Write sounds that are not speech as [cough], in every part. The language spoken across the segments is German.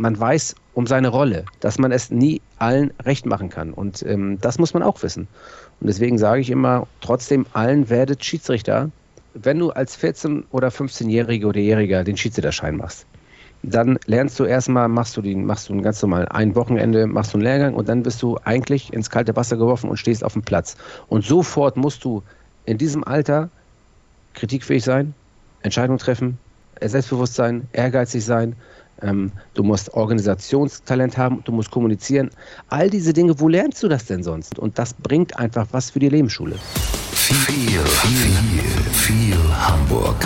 man weiß um seine Rolle, dass man es nie allen recht machen kann. Und ähm, das muss man auch wissen. Und deswegen sage ich immer, trotzdem allen werdet Schiedsrichter, wenn du als 14- oder 15-Jährige oder Jähriger den Schiedsrichterschein machst. Dann lernst du erstmal, machst du den, machst du ein ganz normal ein Wochenende, machst du einen Lehrgang und dann bist du eigentlich ins kalte Wasser geworfen und stehst auf dem Platz. Und sofort musst du in diesem Alter kritikfähig sein, Entscheidungen treffen, selbstbewusst sein, ehrgeizig sein, ähm, du musst Organisationstalent haben, du musst kommunizieren. All diese Dinge, wo lernst du das denn sonst? Und das bringt einfach was für die Lebensschule. Viel, viel, viel Hamburg.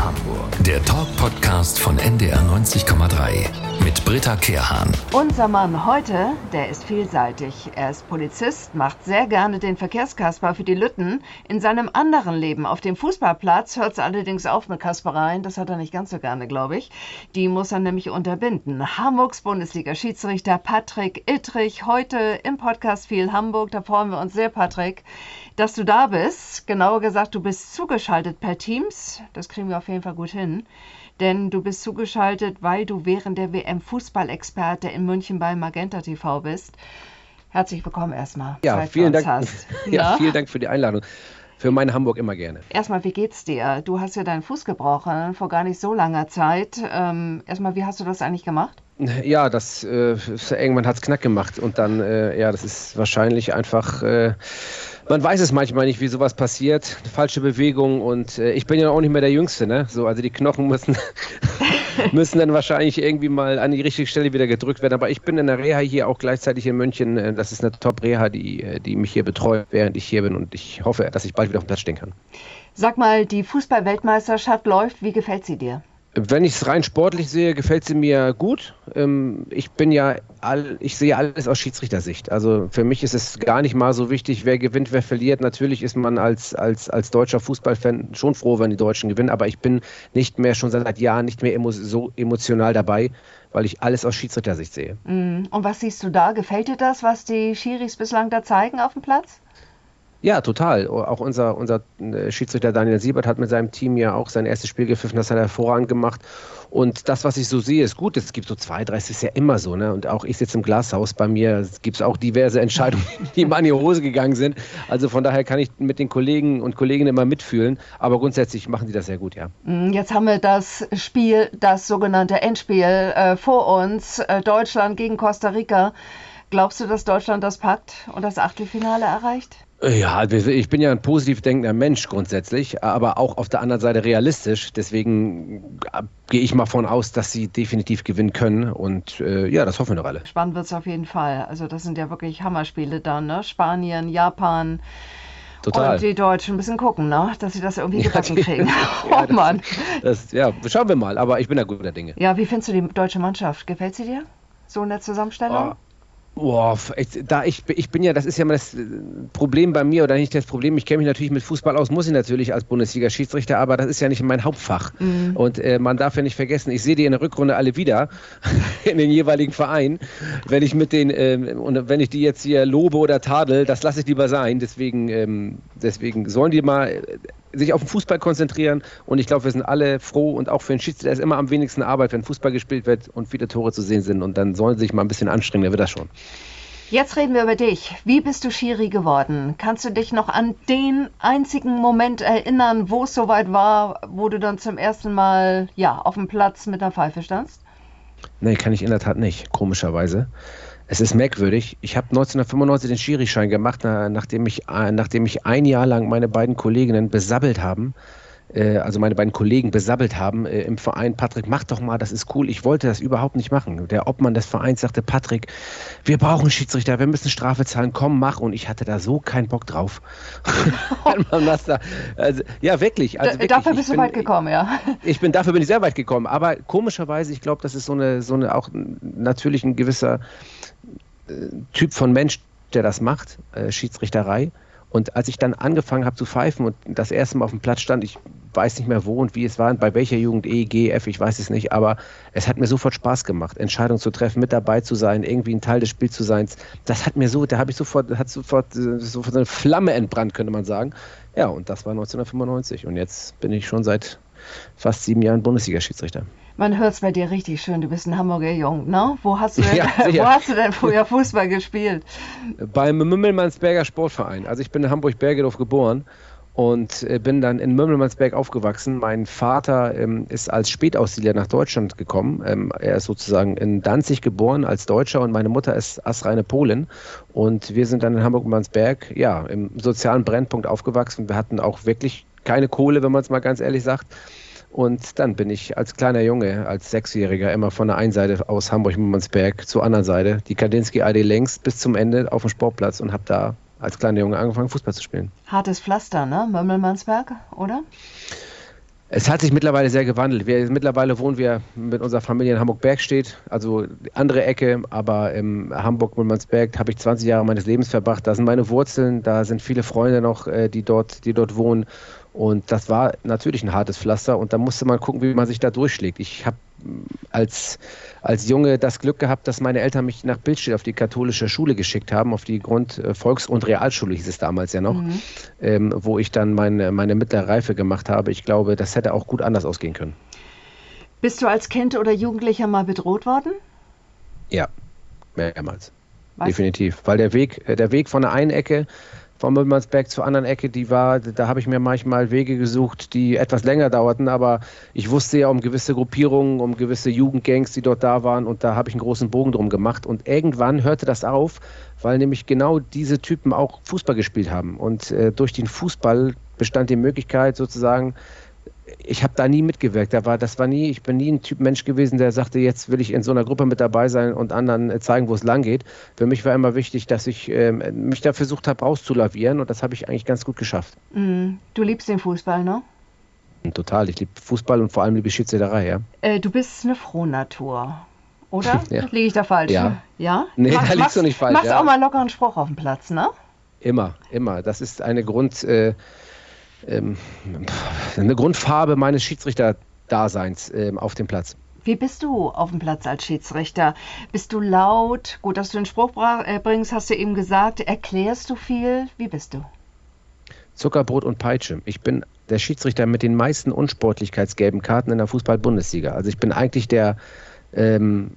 Der Talk-Podcast von NDR 90,3 mit Britta Kehrhahn. Unser Mann heute, der ist vielseitig. Er ist Polizist, macht sehr gerne den Verkehrskasper für die Lütten. In seinem anderen Leben auf dem Fußballplatz hört es allerdings auf mit Kaspereien. Das hat er nicht ganz so gerne, glaube ich. Die muss er nämlich unterbinden. Hamburgs Bundesliga-Schiedsrichter Patrick Ittrich heute im Podcast viel Hamburg. Da freuen wir uns sehr, Patrick dass du da bist. Genauer gesagt, du bist zugeschaltet per Teams. Das kriegen wir auf jeden Fall gut hin. Denn du bist zugeschaltet, weil du während der WM Fußballexperte in München bei Magenta TV bist. Herzlich willkommen erstmal. Ja, vielen Dank. [laughs] ja, vielen Dank für die Einladung. Für mein Hamburg immer gerne. Erstmal, wie geht's dir? Du hast ja deinen Fuß gebrochen vor gar nicht so langer Zeit. Ähm, erstmal, wie hast du das eigentlich gemacht? Ja, das äh, irgendwann hat es knack gemacht und dann, äh, ja, das ist wahrscheinlich einfach. Äh, man weiß es manchmal nicht, wie sowas passiert. Falsche Bewegung und äh, ich bin ja auch nicht mehr der Jüngste, ne? So, also die Knochen müssen, [laughs] müssen dann wahrscheinlich irgendwie mal an die richtige Stelle wieder gedrückt werden. Aber ich bin in der Reha hier auch gleichzeitig in München. Äh, das ist eine Top-Reha, die, äh, die mich hier betreut, während ich hier bin und ich hoffe, dass ich bald wieder auf dem Platz stehen kann. Sag mal, die Fußball-Weltmeisterschaft läuft. Wie gefällt sie dir? Wenn ich es rein sportlich sehe, gefällt sie mir gut. Ähm, ich bin ja, all, ich sehe alles aus Schiedsrichtersicht. Also für mich ist es gar nicht mal so wichtig, wer gewinnt, wer verliert. Natürlich ist man als, als, als deutscher Fußballfan schon froh, wenn die Deutschen gewinnen, aber ich bin nicht mehr schon seit Jahren nicht mehr emo so emotional dabei, weil ich alles aus Schiedsrichtersicht sehe. Mm. Und was siehst du da? Gefällt dir das, was die Schiris bislang da zeigen auf dem Platz? Ja, total. Auch unser, unser äh, Schiedsrichter Daniel Siebert hat mit seinem Team ja auch sein erstes Spiel gepfiffen. Das hat er hervorragend gemacht. Und das, was ich so sehe, ist gut. Es gibt so zwei, drei, es ist ja immer so. Ne? Und auch ich sitze im Glashaus. Bei mir gibt es auch diverse Entscheidungen, [laughs] die mal in die Hose gegangen sind. Also von daher kann ich mit den Kollegen und Kolleginnen immer mitfühlen. Aber grundsätzlich machen die das sehr gut, ja. Mm, jetzt haben wir das Spiel, das sogenannte Endspiel äh, vor uns. Äh, Deutschland gegen Costa Rica. Glaubst du, dass Deutschland das packt und das Achtelfinale erreicht? Ja, ich bin ja ein positiv denkender Mensch grundsätzlich, aber auch auf der anderen Seite realistisch. Deswegen äh, gehe ich mal von aus, dass sie definitiv gewinnen können. Und äh, ja, das hoffen wir doch alle. Spannend wird es auf jeden Fall. Also das sind ja wirklich Hammerspiele dann, ne? Spanien, Japan. Total. Und die Deutschen ein bisschen gucken, ne? dass sie das irgendwie gebacken [laughs] ja, kriegen. oh ja, Mann. Das, ja, schauen wir mal. Aber ich bin da guter Dinge. Ja, wie findest du die deutsche Mannschaft? Gefällt sie dir? So in der Zusammenstellung? Oh. Boah, da ich, ich bin ja, das ist ja mal das Problem bei mir oder nicht das Problem. Ich kenne mich natürlich mit Fußball aus, muss ich natürlich als Bundesliga-Schiedsrichter, aber das ist ja nicht mein Hauptfach. Mhm. Und äh, man darf ja nicht vergessen, ich sehe die in der Rückrunde alle wieder [laughs] in den jeweiligen Vereinen. Wenn ich mit den äh, und wenn ich die jetzt hier lobe oder tadel, das lasse ich lieber sein. Deswegen, ähm, deswegen sollen die mal sich auf den Fußball konzentrieren. Und ich glaube, wir sind alle froh und auch für den Schiedsrichter ist immer am wenigsten Arbeit, wenn Fußball gespielt wird und viele Tore zu sehen sind. Und dann sollen sie sich mal ein bisschen anstrengen, dann wird das schon. Jetzt reden wir über dich. Wie bist du Schiri geworden? Kannst du dich noch an den einzigen Moment erinnern, wo es soweit war, wo du dann zum ersten Mal ja, auf dem Platz mit der Pfeife standst? Nee, kann ich in der Tat nicht, komischerweise. Es ist merkwürdig. Ich habe 1995 den Schiri-Schein gemacht, nachdem ich, äh, nachdem ich ein Jahr lang meine beiden Kolleginnen besabbelt haben, äh, also meine beiden Kollegen besabbelt haben äh, im Verein. Patrick, mach doch mal, das ist cool. Ich wollte das überhaupt nicht machen. Der Obmann des Vereins sagte, Patrick, wir brauchen Schiedsrichter, wir müssen Strafe zahlen, komm, mach. Und ich hatte da so keinen Bock drauf. [laughs] da, also, ja, wirklich. Also wirklich, dafür bist du weit gekommen, ja. [laughs] Ich bin, dafür bin ich sehr weit gekommen. Aber komischerweise, ich glaube, das ist so eine, so eine auch natürlich ein gewisser Typ von Mensch, der das macht, äh, Schiedsrichterei. Und als ich dann angefangen habe zu pfeifen und das erste Mal auf dem Platz stand, ich weiß nicht mehr wo und wie es war, bei welcher Jugend, E, G, F, ich weiß es nicht, aber es hat mir sofort Spaß gemacht, Entscheidungen zu treffen, mit dabei zu sein, irgendwie ein Teil des Spiels zu sein. Das hat mir so, da habe ich sofort, hat sofort, sofort eine Flamme entbrannt, könnte man sagen. Ja, und das war 1995 und jetzt bin ich schon seit fast sieben Jahren Bundesliga-Schiedsrichter. Man hört es bei dir richtig schön, du bist ein Hamburger Jung, ne? Wo hast du [laughs] denn, ja, [laughs] wo hast du denn früher Fußball gespielt? Beim Mümmelmannsberger Sportverein. Also ich bin in Hamburg-Bergedorf geboren und äh, bin dann in Mümmelmannsberg aufgewachsen. Mein Vater ähm, ist als Spätaussiedler nach Deutschland gekommen. Ähm, er ist sozusagen in Danzig geboren als Deutscher und meine Mutter ist astreine Polin. Und wir sind dann in Hamburg-Mansberg, ja, im sozialen Brennpunkt aufgewachsen. Wir hatten auch wirklich keine Kohle, wenn man es mal ganz ehrlich sagt. Und dann bin ich als kleiner Junge, als Sechsjähriger, immer von der einen Seite aus Hamburg-Mümmelmannsberg zur anderen Seite, die Kandinsky AD längst bis zum Ende auf dem Sportplatz und habe da als kleiner Junge angefangen, Fußball zu spielen. Hartes Pflaster, ne? Mömmelmannsberg, oder? Es hat sich mittlerweile sehr gewandelt. Wir, mittlerweile wohnen wir mit unserer Familie in Hamburg-Bergstedt, also andere Ecke, aber in Hamburg-Müllmannsberg habe ich 20 Jahre meines Lebens verbracht. Da sind meine Wurzeln, da sind viele Freunde noch, äh, die dort, die dort wohnen. Und das war natürlich ein hartes Pflaster und da musste man gucken, wie man sich da durchschlägt. Ich habe als, als Junge das Glück gehabt, dass meine Eltern mich nach Bildstedt auf die katholische Schule geschickt haben, auf die Grund-, äh, Volks- und Realschule hieß es damals ja noch, mhm. ähm, wo ich dann meine, meine mittlere Reife gemacht habe. Ich glaube, das hätte auch gut anders ausgehen können. Bist du als Kind oder Jugendlicher mal bedroht worden? Ja, mehrmals. Was? Definitiv. Weil der Weg, äh, der Weg von der einen Ecke von Müllmannsberg zur anderen Ecke, die war, da habe ich mir manchmal Wege gesucht, die etwas länger dauerten, aber ich wusste ja um gewisse Gruppierungen, um gewisse Jugendgangs, die dort da waren und da habe ich einen großen Bogen drum gemacht. Und irgendwann hörte das auf, weil nämlich genau diese Typen auch Fußball gespielt haben. Und äh, durch den Fußball bestand die Möglichkeit sozusagen, ich habe da nie mitgewirkt. Da war, das war nie, ich bin nie ein Typ Mensch gewesen, der sagte, jetzt will ich in so einer Gruppe mit dabei sein und anderen äh, zeigen, wo es lang geht. Für mich war immer wichtig, dass ich äh, mich da versucht habe, rauszulavieren und das habe ich eigentlich ganz gut geschafft. Mm, du liebst den Fußball, ne? Total. Ich liebe Fußball und vor allem liebe Schiedsrichterei, ja. Äh, du bist eine Frohnatur, oder? [laughs] ja. Liege ich da falsch? Ja. Ja? Nee, machst, da liegst du nicht falsch. Machst ja. auch mal locker einen Spruch auf dem Platz, ne? Immer, immer. Das ist eine Grund... Äh, ähm, [laughs] eine Grundfarbe meines Schiedsrichterdaseins ähm, auf dem Platz. Wie bist du auf dem Platz als Schiedsrichter? Bist du laut? Gut, dass du den Spruch äh, bringst, hast du eben gesagt. Erklärst du viel? Wie bist du? Zuckerbrot und Peitsche. Ich bin der Schiedsrichter mit den meisten unsportlichkeitsgelben Karten in der Fußball-Bundesliga. Also ich bin eigentlich der ähm,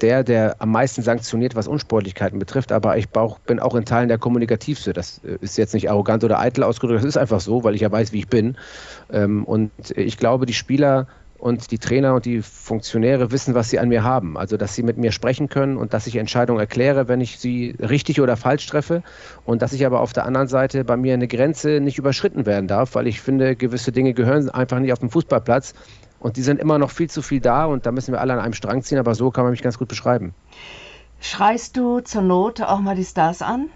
der, der am meisten sanktioniert, was Unsportlichkeiten betrifft, aber ich bin auch in Teilen der kommunikativste. Das äh, ist jetzt nicht arrogant oder eitel ausgedrückt, das ist einfach so, weil ich ja weiß, wie ich bin. Ähm, und ich glaube, die Spieler und die Trainer und die Funktionäre wissen, was sie an mir haben. Also, dass sie mit mir sprechen können und dass ich Entscheidungen erkläre, wenn ich sie richtig oder falsch treffe. Und dass ich aber auf der anderen Seite bei mir eine Grenze nicht überschritten werden darf, weil ich finde, gewisse Dinge gehören einfach nicht auf dem Fußballplatz. Und die sind immer noch viel zu viel da und da müssen wir alle an einem Strang ziehen, aber so kann man mich ganz gut beschreiben. Schreist du zur Not auch mal die Stars an?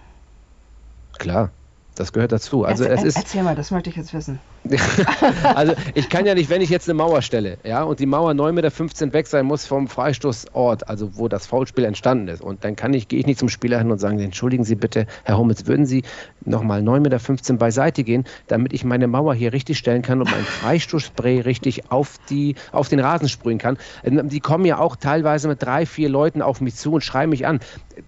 Klar, das gehört dazu. Also erzähl, es ist, erzähl mal, das möchte ich jetzt wissen. [laughs] also ich kann ja nicht, wenn ich jetzt eine Mauer stelle, ja, und die Mauer 9,15 Meter weg sein muss vom Freistoßort, also wo das Foulspiel entstanden ist, und dann kann ich, gehe ich nicht zum Spieler hin und sagen, entschuldigen Sie bitte, Herr Hummels, würden Sie nochmal 9,15 Meter beiseite gehen, damit ich meine Mauer hier richtig stellen kann und mein Freistoßspray richtig auf, die, auf den Rasen sprühen kann. Ähm, die kommen ja auch teilweise mit drei, vier Leuten auf mich zu und schreien mich an.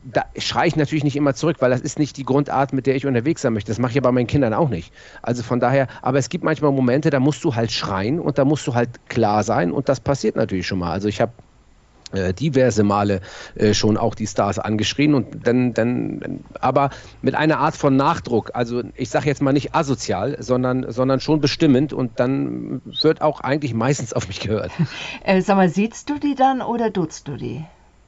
Da schreie ich natürlich nicht immer zurück, weil das ist nicht die Grundart, mit der ich unterwegs sein möchte. Das mache ich ja bei meinen Kindern auch nicht. Also von daher, aber es gibt manchmal Momente, da musst du halt schreien und da musst du halt klar sein und das passiert natürlich schon mal. Also ich habe äh, diverse Male äh, schon auch die Stars angeschrien und dann, dann, aber mit einer Art von Nachdruck. Also ich sage jetzt mal nicht asozial, sondern, sondern schon bestimmend und dann wird auch eigentlich meistens auf mich gehört. [laughs] Äh, sag mal, siehst du die dann oder duzt du die?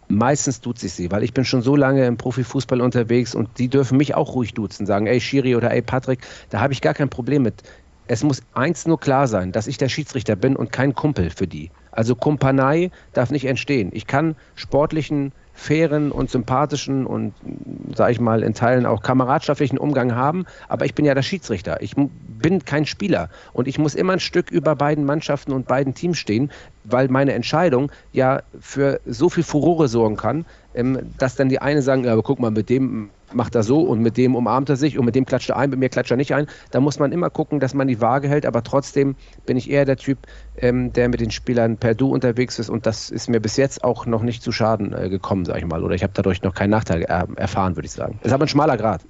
Meistens tut sich sie, weil ich bin schon so lange im Profifußball unterwegs und die dürfen mich auch ruhig duzen, sagen, ey Schiri oder ey Patrick, da habe ich gar kein Problem mit. Es muss eins nur klar sein, dass ich der Schiedsrichter bin und kein Kumpel für die. Also Kumpanei darf nicht entstehen. Ich kann sportlichen, fairen und sympathischen und, sage ich mal, in Teilen auch kameradschaftlichen Umgang haben, aber ich bin ja der Schiedsrichter. Ich bin kein Spieler und ich muss immer ein Stück über beiden Mannschaften und beiden Teams stehen, weil meine Entscheidung ja für so viel Furore sorgen kann, ähm, dass dann die einen sagen, ja, aber guck mal, mit dem macht er so und mit dem umarmt er sich und mit dem klatscht er ein, mit mir klatscht er nicht ein. Da muss man immer gucken, dass man die Waage hält, aber trotzdem bin ich eher der Typ, ähm, der mit den Spielern per Du unterwegs ist und das ist mir bis jetzt auch noch nicht zu Schaden äh, gekommen, sage ich mal. Oder ich habe dadurch noch keinen Nachteil äh, erfahren, würde ich sagen. Es ist aber ein schmaler Grad.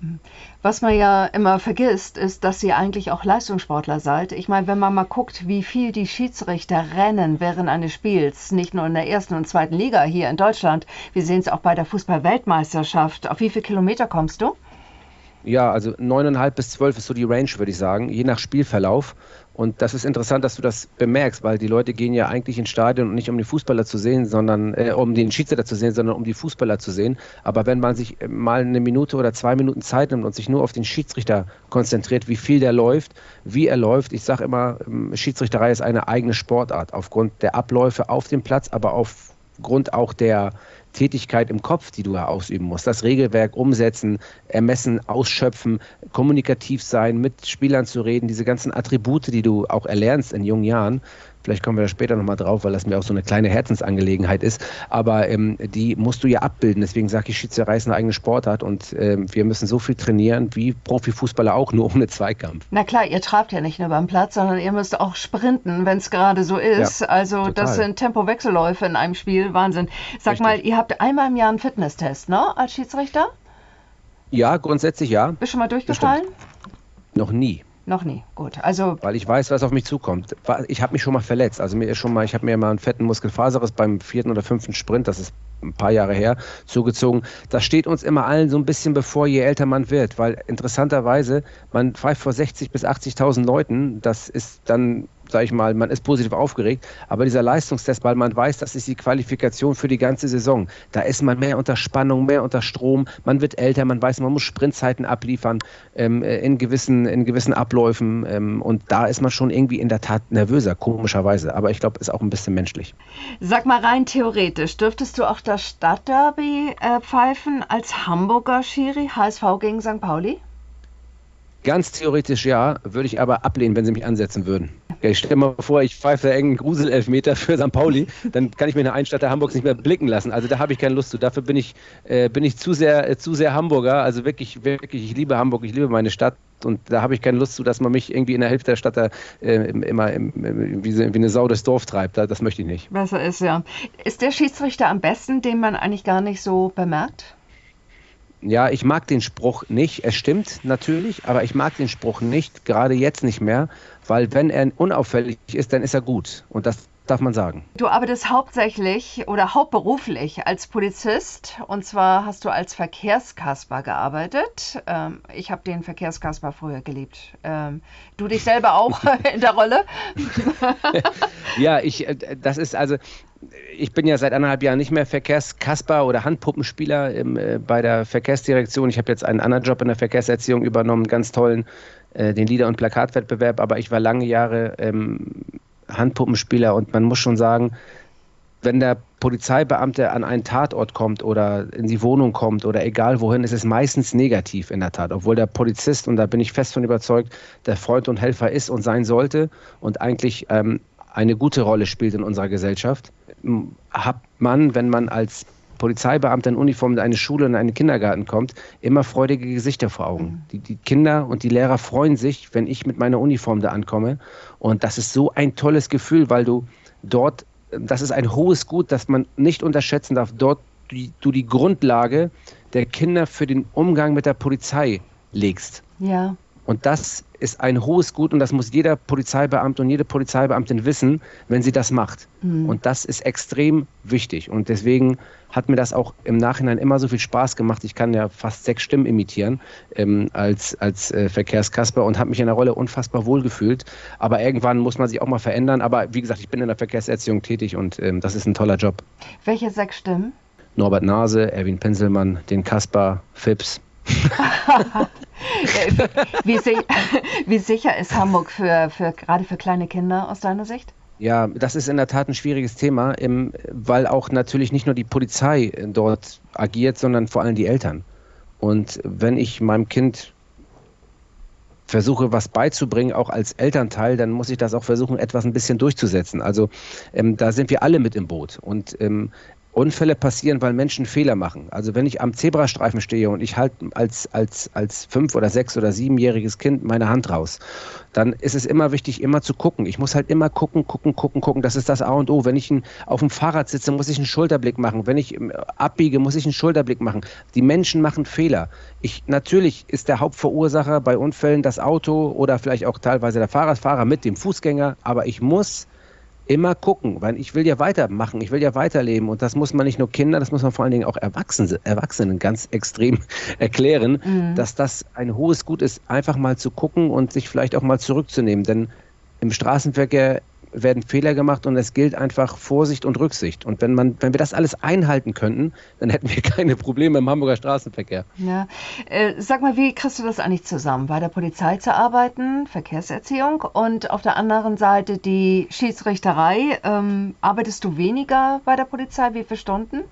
Was man ja immer vergisst, ist, dass ihr eigentlich auch Leistungssportler seid. Ich meine, wenn man mal guckt, wie viel die Schiedsrichter rennen während eines Spiels, nicht nur in der ersten und zweiten Liga hier in Deutschland, wir sehen es auch bei der Fußball-Weltmeisterschaft. Auf wie viele Kilometer kommst du? Ja, also neuneinhalb bis zwölf ist so die Range, würde ich sagen, je nach Spielverlauf. Und das ist interessant, dass du das bemerkst, weil die Leute gehen ja eigentlich ins Stadion, nicht um den Fußballer zu sehen, sondern äh, um den Schiedsrichter zu sehen, sondern um die Fußballer zu sehen. Aber wenn man sich äh, mal eine Minute oder zwei Minuten Zeit nimmt und sich nur auf den Schiedsrichter konzentriert, wie viel der läuft, wie er läuft, ich sage immer, ähm, Schiedsrichterei ist eine eigene Sportart aufgrund der Abläufe auf dem Platz, aber aufgrund auch der Tätigkeit im Kopf, die du ja ausüben musst. Das Regelwerk umsetzen, ermessen, ausschöpfen, kommunikativ sein, mit Spielern zu reden, diese ganzen Attribute, die du auch erlernst in jungen Jahren, Vielleicht kommen wir da später nochmal drauf, weil das mir auch so eine kleine Herzensangelegenheit ist. Aber ähm, die musst du ja abbilden. Deswegen sage ich, Schiedsrichterei ist eine eigene Sportart und ähm, wir müssen so viel trainieren wie Profifußballer auch, nur ohne Zweikampf. Na klar, ihr trabt ja nicht nur beim Platz, sondern ihr müsst auch sprinten, wenn es gerade so ist. Ja, also total. das sind Tempowechselläufe in einem Spiel. Wahnsinn. Sag Richtig. mal, ihr habt einmal im Jahr einen Fitnesstest, ne, als Schiedsrichter? Ja, grundsätzlich ja. Bist du schon mal durchgefallen? Noch nie. Noch nie, gut. Also weil ich weiß, was auf mich zukommt. Ich habe mich schon mal verletzt. Also mir ist schon mal, ich habe mir mal einen fetten Muskelfaserriss beim vierten oder fünften Sprint, das ist ein paar Jahre her, zugezogen. Das steht uns immer allen so ein bisschen bevor, je älter man wird, weil interessanterweise, man pfeift vor 60.000 bis 80.000 Leuten, das ist dann sage ich mal, man ist positiv aufgeregt, aber dieser Leistungstest, weil man weiß, das ist die Qualifikation für die ganze Saison. Da ist man mehr unter Spannung, mehr unter Strom, man wird älter, man weiß, man muss Sprintzeiten abliefern ähm, in, gewissen, in gewissen Abläufen ähm, und da ist man schon irgendwie in der Tat nervöser, komischerweise, aber ich glaube, ist auch ein bisschen menschlich. Sag mal rein theoretisch, dürftest du auch das Stadtderby äh, pfeifen als Hamburger Schiri, HSV gegen St. Pauli? Ganz theoretisch ja, würde ich aber ablehnen, wenn sie mich ansetzen würden. Ich stelle mir vor, ich pfeife irgendeinen Gruselelfmeter für St. Pauli, dann kann ich mir in der Einstadt der Hamburgs nicht mehr blicken lassen. Also da habe ich keine Lust zu. Dafür bin ich, äh, bin ich zu sehr, äh, zu sehr Hamburger. Also wirklich, wirklich, ich liebe Hamburg, ich liebe meine Stadt. Und da habe ich keine Lust zu, dass man mich irgendwie in der Hälfte der Stadt da, äh, immer im, wie, wie, eine Sau durchs Dorf treibt. Das möchte ich nicht. Besser ist, ja. Ist der Schiedsrichter am besten, den man eigentlich gar nicht so bemerkt? Ja, ich mag den Spruch nicht. Es stimmt natürlich, aber ich mag den Spruch nicht, gerade jetzt nicht mehr, weil wenn er unauffällig ist, dann ist er gut. Und das darf man sagen. Du arbeitest hauptsächlich oder hauptberuflich als Polizist und zwar hast du als Verkehrskasper gearbeitet. Ähm, ich habe den Verkehrskasper früher geliebt. Ähm, du dich selber auch [laughs] in der Rolle? [laughs] ja, ich, äh, das ist also, ich bin ja seit anderthalb Jahren nicht mehr Verkehrskasper oder Handpuppenspieler im, äh, bei der Verkehrsdirektion. Ich habe jetzt einen anderen Job in der Verkehrserziehung übernommen, ganz tollen, äh, den Lieder- und Plakatwettbewerb, aber ich war lange Jahre ähm, Handpuppenspieler und man muss schon sagen, wenn der Polizeibeamte an einen Tatort kommt oder in die Wohnung kommt oder egal wohin, ist es meistens negativ in der Tat. Obwohl der Polizist, und da bin ich fest von überzeugt, der Freund und Helfer ist und sein sollte und eigentlich ähm, eine gute Rolle spielt in unserer Gesellschaft, hat man, wenn man als Polizeibeamter in Uniform in eine Schule, in einen Kindergarten kommt, immer freudige Gesichter vor Augen. Mhm. Die, die, Kinder und die Lehrer freuen sich, wenn ich mit meiner Uniform da ankomme. Und das ist so ein tolles Gefühl, weil du dort, das ist ein hohes Gut, das man nicht unterschätzen darf, dort die, du die Grundlage der Kinder für den Umgang mit der Polizei legst. Ja. Und das ist ein hohes Gut und das muss jeder Polizeibeamte und jede Polizeibeamtin wissen, wenn sie das macht. Mhm. Und das ist extrem wichtig. Und deswegen hat mir das auch im Nachhinein immer so viel Spaß gemacht. Ich kann ja fast sechs Stimmen imitieren ähm, als, als äh, Verkehrskasper und habe mich in der Rolle unfassbar wohl gefühlt. Aber irgendwann muss man sich auch mal verändern. Aber wie gesagt, ich bin in der Verkehrserziehung tätig und ähm, das ist ein toller Job. Welche sechs Stimmen? Norbert Nase, Erwin Pinselmann, den Kasper, Fips. Wie, si wie, sicher ist Hamburg für, für, gerade für kleine Kinder aus deiner Sicht? Ja, das ist in der Tat ein schwieriges Thema, weil auch natürlich nicht nur die Polizei dort agiert, sondern vor allem die Eltern. Und wenn ich meinem Kind versuche, was beizubringen, auch als Elternteil, dann muss ich das auch versuchen, etwas ein bisschen durchzusetzen. Also ähm, da sind wir alle mit im Boot. Und ähm, Unfälle passieren, weil Menschen Fehler machen. Also wenn ich am Zebrastreifen stehe und ich halte als, als, als fünf- oder sechs- oder siebenjähriges Kind meine Hand raus, dann ist es immer wichtig, immer zu gucken. Ich muss halt immer gucken, gucken, gucken, gucken. Das ist das A und O. Wenn ich auf dem Fahrrad sitze, muss ich einen Schulterblick machen. Wenn ich ähm, abbiege, muss ich einen Schulterblick machen. Die Menschen machen Fehler. Ich, natürlich ist der Hauptverursacher bei Unfällen das Auto oder vielleicht auch teilweise der Fahrradfahrer mit dem Fußgänger, aber ich muss immer gucken, weil ich will ja weitermachen, ich will ja weiterleben und das muss man nicht nur Kinder, das muss man vor allen Dingen auch Erwachsene, Erwachsenen ganz extrem [laughs] erklären, mhm. dass das ein hohes Gut ist, einfach mal zu gucken und sich vielleicht auch mal zurückzunehmen, denn im Straßenverkehr werden Fehler gemacht und es gilt einfach Vorsicht und Rücksicht. Und wenn man, wenn wir das alles einhalten könnten, dann hätten wir [laughs] keine Probleme im Hamburger Straßenverkehr. Ja. Äh, sag mal, wie kriegst du das eigentlich zusammen? Bei der Polizei zu arbeiten, Verkehrserziehung und auf der anderen Seite die Schiedsrichterei. Ähm, arbeitest du weniger bei der Polizei? Wie viele Stunden?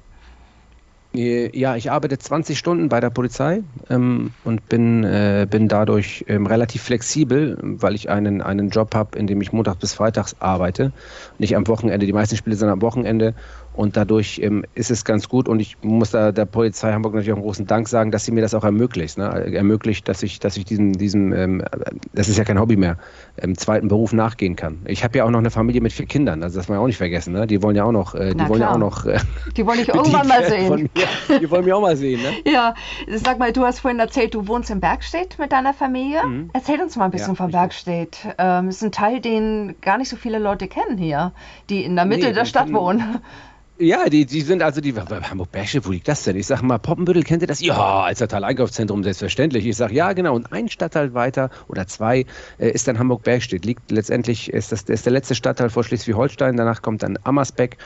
Äh, ja, ich arbeite 20 Stunden bei der Polizei ähm, und bin, äh, bin dadurch ähm, relativ flexibel, weil ich einen, einen Job habe, in dem ich montags bis freitags arbeite. Nicht am Wochenende, die meisten Spiele sind am Wochenende und dadurch ähm, ist es ganz gut und ich muss da der Polizei Hamburg natürlich auch einen großen Dank sagen, dass sie mir das auch ermöglicht. Ne? Ermöglicht, dass ich, dass ich diesem, diesem ähm, das ist ja kein Hobby mehr, ähm, zweiten Beruf nachgehen kann. Ich habe ja auch noch eine Familie mit vier Kindern, also das wollen wir auch nicht vergessen. Ne? Die wollen ja auch noch, äh, die wollen ja auch noch. Äh, die wollen ich [laughs] irgendwann mal sehen. [laughs] Mir, die wollen mich auch mal sehen. Ne? Ja, sag mal, du hast vorhin erzählt, du wohnst in Bergstedt mit deiner Familie. Mhm. Erzähl uns mal ein bisschen ja, von Bergstedt. Ähm, ist ein Teil, den gar nicht so viele Leute kennen hier, die in der Mitte nee, der Stadt wohnen. Ja, die, die sind also die Hamburg-Bergsche, wo liegt das denn? Ich sage mal, Poppenbüttel, kennt ihr das? Ja, als Stadtteil-Einkaufszentrum selbstverständlich. Ich sage, ja, genau. Und ein Stadtteil weiter oder zwei äh, ist dann Hamburg-Bergstedt. Liegt letztendlich, ist das ist der letzte Stadtteil vor Schleswig-Holstein. Danach kommt dann Ammersbeck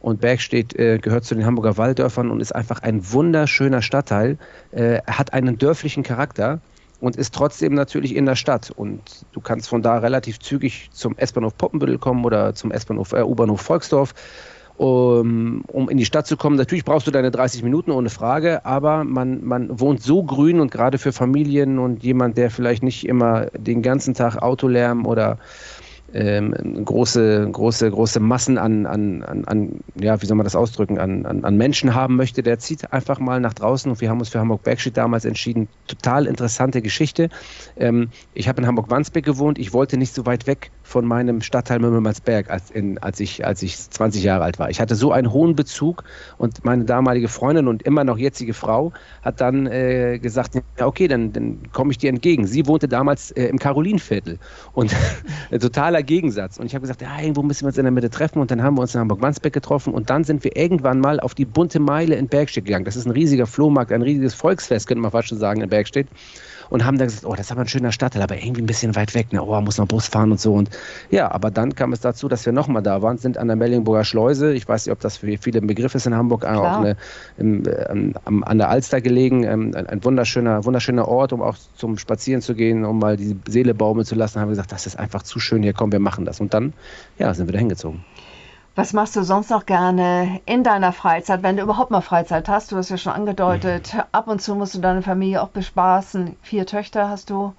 und Bergstedt äh, gehört zu den Hamburger Walddörfern und ist einfach ein wunderschöner Stadtteil. Äh, hat einen dörflichen Charakter und ist trotzdem natürlich in der Stadt. Und du kannst von da relativ zügig zum S-Bahnhof Poppenbüttel kommen oder zum S-Bahnhof, äh, U-Bahnhof Volksdorf um, um in die Stadt zu kommen. Natürlich brauchst du deine 30 Minuten ohne Frage, aber man, man wohnt so grün und gerade für Familien und jemand, der vielleicht nicht immer den ganzen Tag Autolärm oder ähm, große, große, große Massen an, an, an, an, ja, wie soll man das ausdrücken, an, an, an Menschen haben möchte, der zieht einfach mal nach draußen und wir haben uns für Hamburg Bergstedt damals entschieden. Total interessante Geschichte. Ähm, ich habe in Hamburg-Wandsbek gewohnt, ich wollte nicht so weit weg von meinem Stadtteil Mümmelmannsberg, als, in, als, ich, als ich 20 Jahre alt war. Ich hatte so einen hohen Bezug und meine damalige Freundin und immer noch jetzige Frau hat dann äh, gesagt, ja okay, dann, dann komme ich dir entgegen. Sie wohnte damals äh, im Karolinviertel und [laughs] totaler Gegensatz. Und ich habe gesagt, ja, irgendwo müssen wir uns in der Mitte treffen und dann haben wir uns in Hamburg-Wandsbek getroffen und dann sind wir irgendwann mal auf die bunte Meile in Bergstedt gegangen. Das ist ein riesiger Flohmarkt, ein riesiges Volksfest, könnte man fast schon sagen, in Bergstedt und haben dann gesagt, oh, das ist aber ein schöner Stadtteil, aber irgendwie ein bisschen weit weg, ne? oh, muss noch Bus fahren und so. Und ja, aber dann kam es dazu, dass wir nochmal da waren, sind an der Mellingburger Schleuse. Ich weiß nicht, ob das für viele ein Begriff ist in Hamburg, Klar. auch eine, im, ähm, an der Alster gelegen. Ähm, ein, ein, wunderschöner, wunderschöner Ort, um auch zum Spazieren zu gehen, um mal die Seele baumeln zu lassen. Haben wir gesagt, das ist einfach zu schön hier, komm, wir machen das. Und dann, ja, sind wir da hingezogen. Was machst du sonst noch gerne in deiner Freizeit, wenn du überhaupt mal Freizeit hast? Du hast ja schon angedeutet, ab und zu musst du deine Familie auch bespaßen. Vier Töchter hast du.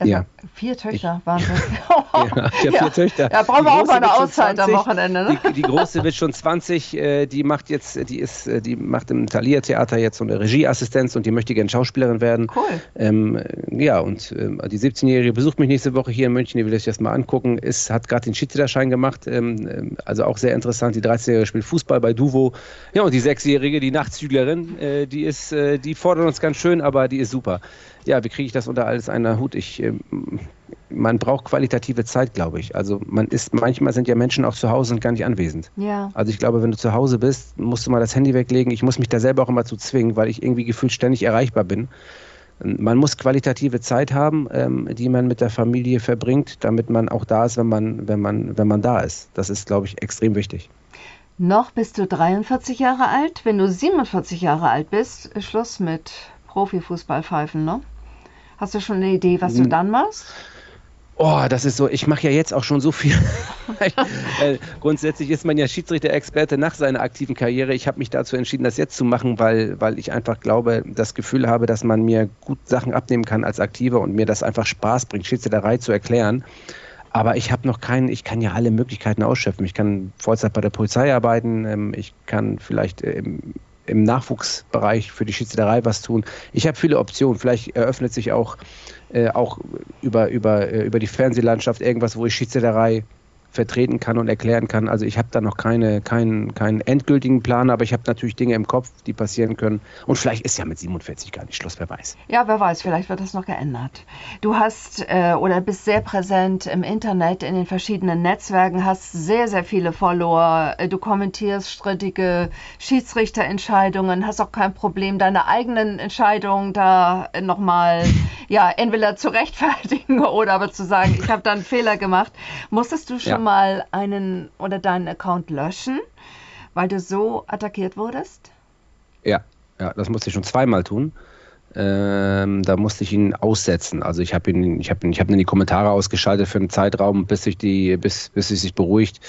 Also ja. Vier Töchter, [laughs] Wahnsinn. ja, ich habe vier ja. Töchter. Ja, brauchen wir auch mal eine Auszeit 20, am Wochenende. Ne? Die, die, große wird schon 20, äh, die macht jetzt, die ist, äh, die macht im Thalia Theater jetzt so eine Regieassistenz und die möchte gerne Schauspielerin werden. Cool. Ähm, ja, und ähm, die 17-Jährige besucht mich nächste Woche hier in München, die will ich erst mal angucken. Ist, hat gerade den Schiedsrichterschein gemacht, ähm, ähm also auch sehr interessant. Die 13-Jährige spielt Fußball bei Duvo. Ja, und die 6-Jährige, die Nachtzüglerin, äh, die ist, äh, die fordert uns ganz schön, aber die ist super ja, wie kriege ich das unter alles einer Hut? Ich, äh, man braucht qualitative Zeit, glaube ich. Also man ist, manchmal sind ja Menschen auch zu Hause und gar nicht anwesend. Ja. Also ich glaube, wenn du zu Hause bist, musst du mal das Handy weglegen. Ich muss mich da selber auch immer zu zwingen, weil ich irgendwie gefühlt ständig erreichbar bin. Man muss qualitative Zeit haben, ähm, die man mit der Familie verbringt, damit man auch da ist, wenn man, wenn man, wenn man da ist. Das ist, glaube ich, extrem wichtig. Noch bist du 43 Jahre alt. Wenn du 47 Jahre alt bist, ist Schluss mit Profifußball pfeifen, ne? Hast du schon eine Idee, was du dann machst? Oh, das ist so, ich mache ja jetzt auch schon so viel. [laughs] Äh, grundsätzlich ist man ja Schiedsrichter-Experte nach seiner aktiven Karriere. Ich habe mich dazu entschieden, das jetzt zu machen, weil, weil ich einfach glaube, das Gefühl habe, dass man mir gut Sachen abnehmen kann als Aktiver und mir das einfach Spaß bringt, Schiedsrichterei zu erklären. Aber ich habe noch keinen, ich kann ja alle Möglichkeiten ausschöpfen. Ich kann Vollzeit bei der Polizei arbeiten, ähm, ich kann vielleicht im, Nachwuchsbereich für die Schiedsrichterei was tun. Ich habe viele Optionen. Vielleicht eröffnet sich auch, äh, auch über, über, äh, über die Fernsehlandschaft irgendwas, wo ich Schiedsrichterei vertreten kann und erklären kann. Also ich habe da noch keine, keinen, keinen endgültigen Plan, aber ich habe natürlich Dinge im Kopf, die passieren können. Und vielleicht ist ja mit 47 gar nicht Schluss, wer weiß. Ja, wer weiß, vielleicht wird das noch geändert. Du hast äh, oder bist sehr präsent im Internet, in den verschiedenen Netzwerken, hast sehr, sehr viele Follower. Äh, du kommentierst strittige Schiedsrichterentscheidungen, hast auch kein Problem, deine eigenen Entscheidungen da nochmal, ja, entweder zu rechtfertigen [laughs] oder aber zu sagen, ich habe da einen Fehler gemacht. Musstest du schon ja mal einen oder deinen Account löschen, weil du so attackiert wurdest? Ja, ja, das musste ich schon zweimal tun. Ähm, da musste ich ihn aussetzen. Also ich habe ihn, ich habe ihn, ich habe in die Kommentare ausgeschaltet für einen Zeitraum, bis sich die, bis, bis sie sich beruhigt.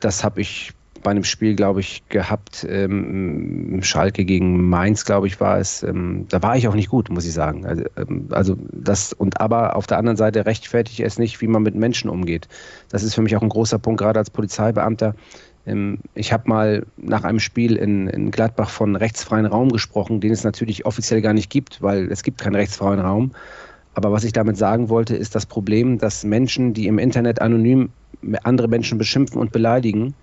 Das habe ich bei einem Spiel, glaube ich, gehabt. Ähm, Schalke gegen Mainz, glaube ich, war es. Ähm, da war ich auch nicht gut, muss ich sagen. Also, ähm, also das und aber auf der anderen Seite rechtfertige ich es nicht, wie man mit Menschen umgeht. Das ist für mich auch ein großer Punkt, gerade als Polizeibeamter. Ähm, ich habe mal nach einem Spiel in, in Gladbach von rechtsfreien Raum gesprochen, den es natürlich offiziell gar nicht gibt, weil es gibt keinen rechtsfreien Raum. Aber was ich damit sagen wollte, ist das Problem, dass Menschen, die im Internet anonym andere Menschen beschimpfen und beleidigen,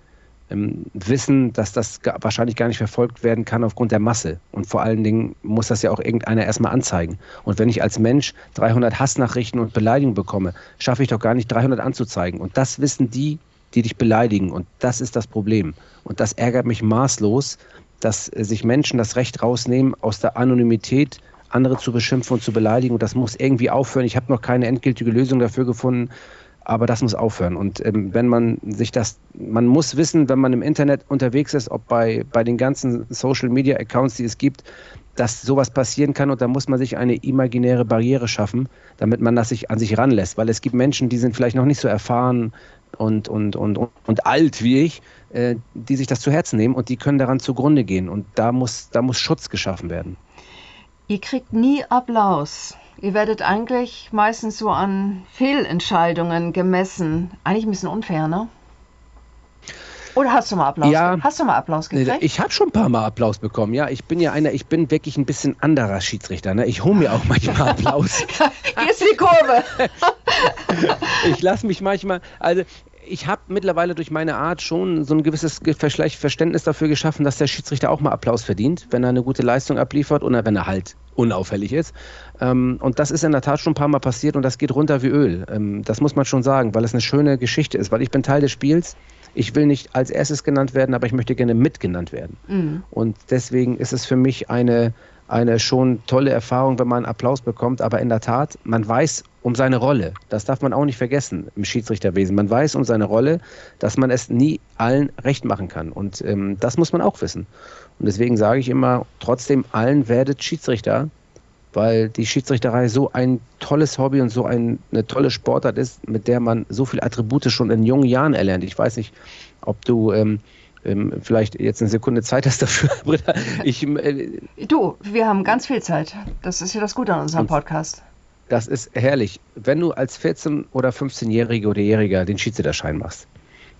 ähm, wissen, dass das wahrscheinlich gar nicht verfolgt werden kann aufgrund der Masse. Und vor allen Dingen muss das ja auch irgendeiner erstmal anzeigen. Und wenn ich als Mensch 300 Hassnachrichten und Beleidigungen bekomme, schaffe ich doch gar nicht 300 anzuzeigen. Und das wissen die, die dich beleidigen. Und das ist das Problem. Und das ärgert mich maßlos, dass sich Menschen das Recht rausnehmen, aus der Anonymität andere zu beschimpfen und zu beleidigen. Und das muss irgendwie aufhören. Ich habe noch keine endgültige Lösung dafür gefunden aber das muss aufhören. Und ähm, wenn man sich das, man muss wissen, wenn man im Internet unterwegs ist, ob bei, bei den ganzen Social Media Accounts, die es gibt, dass sowas passieren kann und da muss man sich eine imaginäre Barriere schaffen, damit man das sich an sich ranlässt. Weil es gibt Menschen, die sind vielleicht noch nicht so erfahren und, und, und, und, und alt wie ich, äh, die sich das zu Herzen nehmen und die können daran zugrunde gehen. Und da muss, da muss Schutz geschaffen werden. Ihr kriegt nie Applaus. Ihr werdet eigentlich meistens so an Fehlentscheidungen gemessen. Eigentlich ein bisschen unfair, ne? Oder hast du mal Applaus? Ja, hast du mal Applaus gekriegt? Ich habe schon ein paar Mal Applaus bekommen. Ja, ich bin ja einer, ich bin wirklich ein bisschen anderer Schiedsrichter. Ne? Ich hole mir auch manchmal [laughs] Applaus. Hier ist die Kurve. [laughs] ich lasse mich manchmal, also ich habe mittlerweile durch meine Art schon so ein gewisses Verständnis dafür geschaffen, dass der Schiedsrichter auch mal Applaus verdient, wenn er eine gute Leistung abliefert oder wenn er halt unauffällig ist. Ähm, und das ist in der Tat schon ein paar Mal passiert und das geht runter wie Öl. Ähm, das muss man schon sagen, weil es eine schöne Geschichte ist, weil ich bin Teil des Spiels. Ich will nicht als erstes genannt werden, aber ich möchte gerne mitgenannt werden. Mhm. Und deswegen ist es für mich eine, eine schon tolle Erfahrung, wenn man Applaus bekommt. Aber in der Tat, man weiß um seine Rolle. Das darf man auch nicht vergessen im Schiedsrichterwesen. Man weiß um seine Rolle, dass man es nie allen recht machen kann. Und ähm, das muss man auch wissen. Und deswegen sage ich immer, trotzdem allen werdet Schiedsrichter, weil die Schiedsrichterei so ein tolles Hobby und so ein, eine tolle Sportart ist, mit der man so viele Attribute schon in jungen Jahren erlernt. Ich weiß nicht, ob du ähm, ähm, vielleicht jetzt eine Sekunde Zeit hast dafür, [laughs] Britta. Ich, äh, du, wir haben ganz viel Zeit. Das ist ja das Gute an unserem Podcast. Das ist herrlich. Wenn du als 14- oder 15-Jährige oder Jähriger den Schiedsrichterschein machst,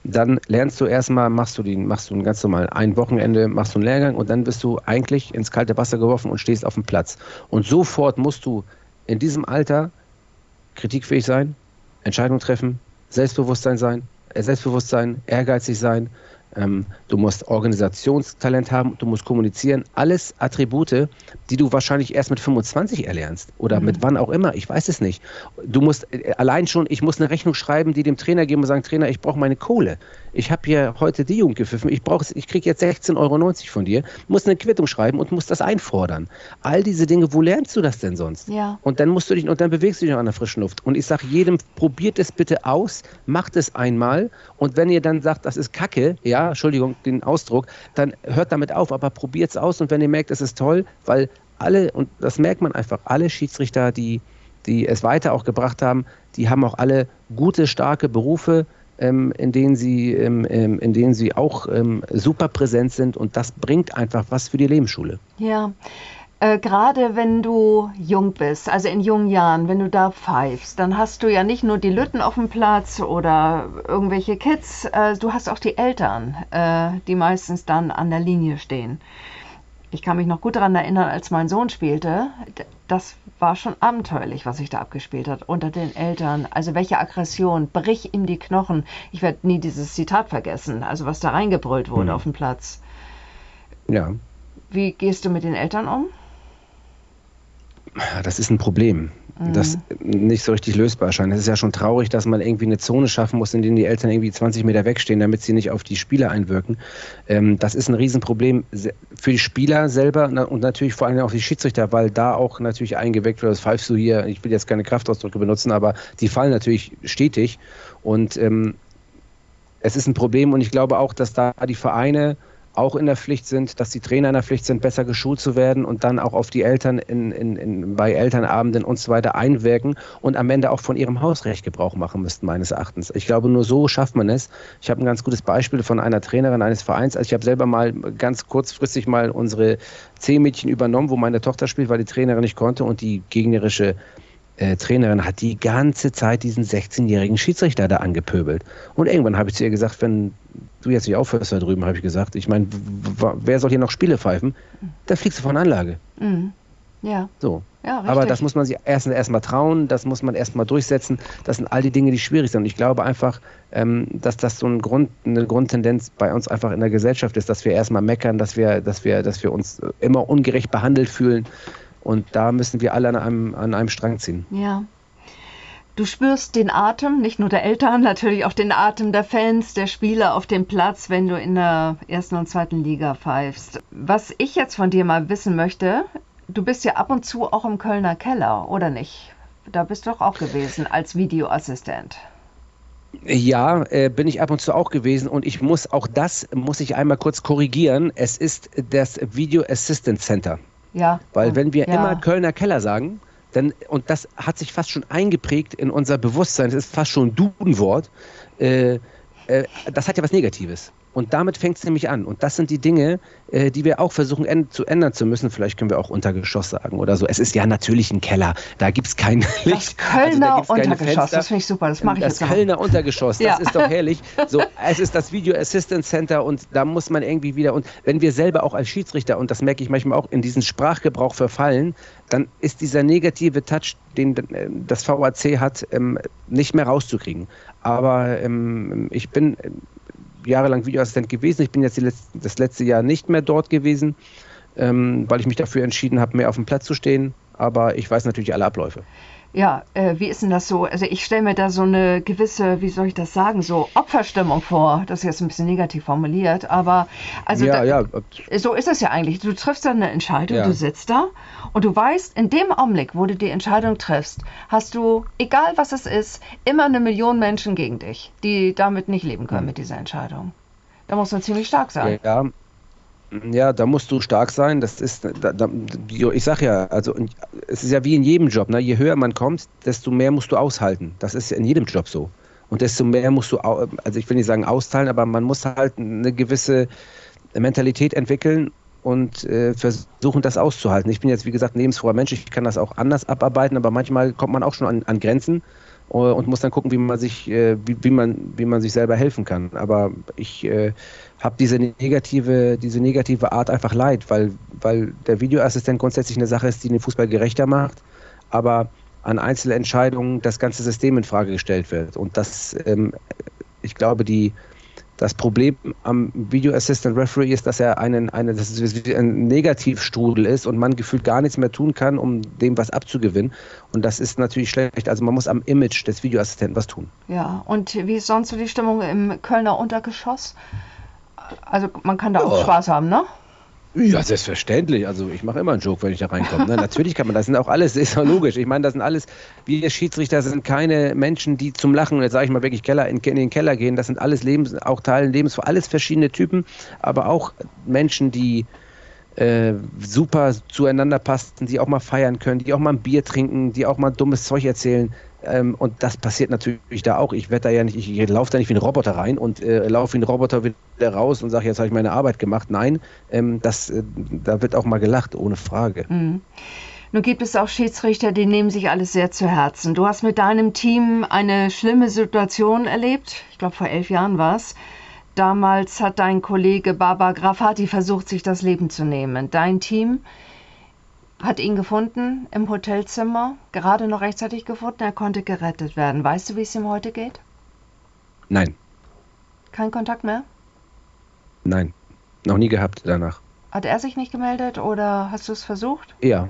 dann lernst du erstmal, machst du den, machst du ein ganz normal ein Wochenende, machst du einen Lehrgang und dann bist du eigentlich ins kalte Wasser geworfen und stehst auf dem Platz. Und sofort musst du in diesem Alter kritikfähig sein, Entscheidungen treffen, Selbstbewusstsein sein, äh, Selbstbewusstsein, ehrgeizig sein, ähm, du musst Organisationstalent haben, du musst kommunizieren. Alles Attribute, die du wahrscheinlich erst mit 25 erlernst oder mhm. mit wann auch immer. Ich weiß es nicht. Du musst äh, allein schon, ich muss eine Rechnung schreiben, die dem Trainer geben und sagen, Trainer, ich brauche meine Kohle. Ich habe hier heute die Jugend gepfiffen. Ich ich kriege jetzt 16,90 Euro von dir, muss eine Quittung schreiben und muss das einfordern. All diese Dinge, wo lernst du das denn sonst? Ja. Und dann musst du dich und dann bewegst du dich noch an der frischen Luft. Und ich sage jedem, probiert es bitte aus, macht es einmal und wenn ihr dann sagt, das ist Kacke, ja, Entschuldigung, den Ausdruck, dann hört damit auf, aber probiert es aus und wenn ihr merkt, es ist toll, weil alle, und das merkt man einfach, alle Schiedsrichter, die, die es weiter auch gebracht haben, die haben auch alle gute, starke Berufe, ähm, in, denen sie, ähm, ähm, in denen sie auch ähm, super präsent sind und das bringt einfach was für die Lebensschule. Ja. Äh, Gerade wenn du jung bist, also in jungen Jahren, wenn du da pfeifst, dann hast du ja nicht nur die Lütten auf dem Platz oder irgendwelche Kids, äh, du hast auch die Eltern, äh, die meistens dann an der Linie stehen. Ich kann mich noch gut daran erinnern, als mein Sohn spielte. Das war schon abenteuerlich, was sich da abgespielt hat unter den Eltern. Also welche Aggression, brich ihm die Knochen. Ich werde nie dieses Zitat vergessen, also was da reingebrüllt wurde mhm. auf dem Platz. Ja. Wie gehst du mit den Eltern um? Das ist ein Problem, mhm. das nicht so richtig lösbar scheint. Es ist ja schon traurig, dass man irgendwie eine Zone schaffen muss, in der die Eltern irgendwie 20 Meter wegstehen, damit sie nicht auf die Spieler einwirken. Ähm, das ist ein Riesenproblem für die Spieler selber und natürlich vor allem auch die Schiedsrichter, weil da auch natürlich eingeweckt wird, das pfeifst du hier, ich will jetzt keine Kraftausdrücke benutzen, aber die fallen natürlich stetig und ähm, es ist ein Problem und ich glaube auch, dass da die Vereine auch in der Pflicht sind, dass die Trainer in der Pflicht sind, besser geschult zu werden und dann auch auf die Eltern in, in, in, bei Elternabenden und so weiter einwirken und am Ende auch von ihrem Hausrecht Gebrauch machen müssten, meines Erachtens. Ich glaube, nur so schafft man es. Ich habe ein ganz gutes Beispiel von einer Trainerin eines Vereins. Also ich habe selber mal ganz kurzfristig mal unsere C-Mädchen übernommen, wo meine Tochter spielt, weil die Trainerin nicht konnte und die gegnerische äh, Trainerin hat die ganze Zeit diesen 16-jährigen Schiedsrichter da angepöbelt. Und irgendwann habe ich zu ihr gesagt, wenn du jetzt nicht aufhörst da drüben, habe ich gesagt, ich meine, wer soll hier noch Spiele pfeifen? Da fliegst du von Anlage. Mhm. Ja. So. Ja, Aber das muss man sich erst erstmal trauen, das muss man erstmal durchsetzen. Das sind all die Dinge, die schwierig sind. Und ich glaube einfach, ähm, dass das so ein Grund, eine Grundtendenz bei uns einfach in der Gesellschaft ist, dass wir erstmal meckern, dass wir, dass wir, dass wir uns immer ungerecht behandelt fühlen. Und da müssen wir alle an einem, an einem Strang ziehen. Ja. Du spürst den Atem, nicht nur der Eltern, [laughs] natürlich auch den Atem der Fans, der Spieler auf dem Platz, wenn du in der ersten und zweiten Liga pfeifst. Was ich jetzt von dir mal wissen möchte, du bist ja ab und zu auch im Kölner Keller, oder nicht? Da bist du doch auch gewesen als Videoassistent. Ja, äh, bin ich ab und zu auch gewesen und ich muss auch das muss ich einmal kurz korrigieren. Es ist das Video Assistant Center. Ja. Weil wenn wir ja. immer Kölner Keller sagen, dann, und das hat sich fast schon eingeprägt in unser Bewusstsein, das ist fast schon ein Dudenwort, äh, äh, das hat ja was Negatives. Und damit fängt es nämlich an. Und das sind die Dinge, äh, die wir auch versuchen änd zu ändern zu müssen. Vielleicht können wir auch Untergeschoss sagen oder so. Es ist ja natürlich ein Keller. Da gibt es kein [laughs] Licht. Das Kölner also, Untergeschoss, das finde ich super. Das mache ich das jetzt Das Kölner noch. Untergeschoss, das ja. ist doch herrlich. So, es ist das Video Assistance Center und da muss man irgendwie wieder. Und wenn wir selber auch als Schiedsrichter, und das merke ich manchmal auch, in diesen Sprachgebrauch verfallen, dann ist dieser negative Touch, den äh, das VAC hat, ähm, nicht mehr rauszukriegen. Aber ähm, ich bin jahrelang Videoassistent gewesen. Ich bin jetzt letzte, das letzte Jahr nicht mehr dort gewesen, ähm, weil ich mich dafür entschieden habe, mehr auf dem Platz zu stehen. Aber ich weiß natürlich alle Abläufe. Ja, äh, wie ist denn das so? Also ich stelle mir da so eine gewisse, wie soll ich das sagen, so Opferstimmung vor. Das ist jetzt ein bisschen negativ formuliert, aber also ja, da, ja. so ist es ja eigentlich. Du triffst dann eine Entscheidung, ja. du sitzt da und du weißt, in dem Augenblick, wo du die Entscheidung triffst, hast du, egal was es ist, immer eine Million Menschen gegen dich, die damit nicht leben können hm. mit dieser Entscheidung. Da muss man ziemlich stark sein. Ja, ja, da musst du stark sein. Das ist, da, da, ich sag ja, also es ist ja wie in jedem Job. Ne? Je höher man kommt, desto mehr musst du aushalten. Das ist ja in jedem Job so. Und desto mehr musst du, also ich will nicht sagen austeilen, aber man muss halt eine gewisse Mentalität entwickeln und äh, versuchen, das auszuhalten. Ich bin jetzt, wie gesagt, ein lebensfroher Mensch. Ich kann das auch anders abarbeiten, aber manchmal kommt man auch schon an, an Grenzen und muss dann gucken, wie man sich, äh, wie, wie, man, wie man sich selber helfen kann. Aber ich äh, habe diese negative, diese negative Art einfach leid, weil, weil der Videoassistent grundsätzlich eine Sache ist, die den Fußball gerechter macht, aber an Einzelentscheidungen das ganze System in Frage gestellt wird. Und das, ähm, ich glaube, die, das Problem am Video Assistant Referee ist, dass er einen, eine, dass es ein Negativstrudel ist und man gefühlt gar nichts mehr tun kann, um dem was abzugewinnen. Und das ist natürlich schlecht. Also man muss am Image des Videoassistenten was tun. Ja, und wie ist sonst so die Stimmung im Kölner Untergeschoss? Also man kann da oh. auch Spaß haben, ne? Ja, selbstverständlich. Also ich mache immer einen Joke, wenn ich da reinkomme. Ne? Natürlich kann man, das sind auch alles, ist ja logisch. Ich meine, das sind alles, wir Schiedsrichter sind keine Menschen, die zum Lachen, jetzt sage ich mal wirklich Keller, in, in, den Keller gehen. Das sind alles Lebens, auch Teilen Lebens, alles verschiedene Typen, aber auch Menschen, die äh, super zueinander passen, die auch mal feiern können, die auch mal ein Bier trinken, die auch mal dummes Zeug erzählen. Ähm, und das passiert natürlich da auch. Ich werde da ja nicht, ich laufe da nicht wie ein Roboter rein und äh, laufe wie ein Roboter wieder raus und sage, jetzt habe ich meine Arbeit gemacht. Nein, ähm, das, äh, da wird auch mal gelacht, ohne Frage. Mhm. Nun gibt es auch Schiedsrichter, die nehmen sich alles sehr zu Herzen. Du hast mit deinem Team eine schlimme Situation erlebt. Ich glaube, vor elf Jahren war es. Damals hat dein Kollege Baba Grafati versucht, sich das Leben zu nehmen. Dein Team hat ihn gefunden im Hotelzimmer, gerade noch rechtzeitig gefunden. Er konnte gerettet werden. Weißt du, wie es ihm heute geht? Nein. Kein Kontakt mehr? Nein, noch nie gehabt danach. Hat er sich nicht gemeldet oder hast du es versucht? Ja.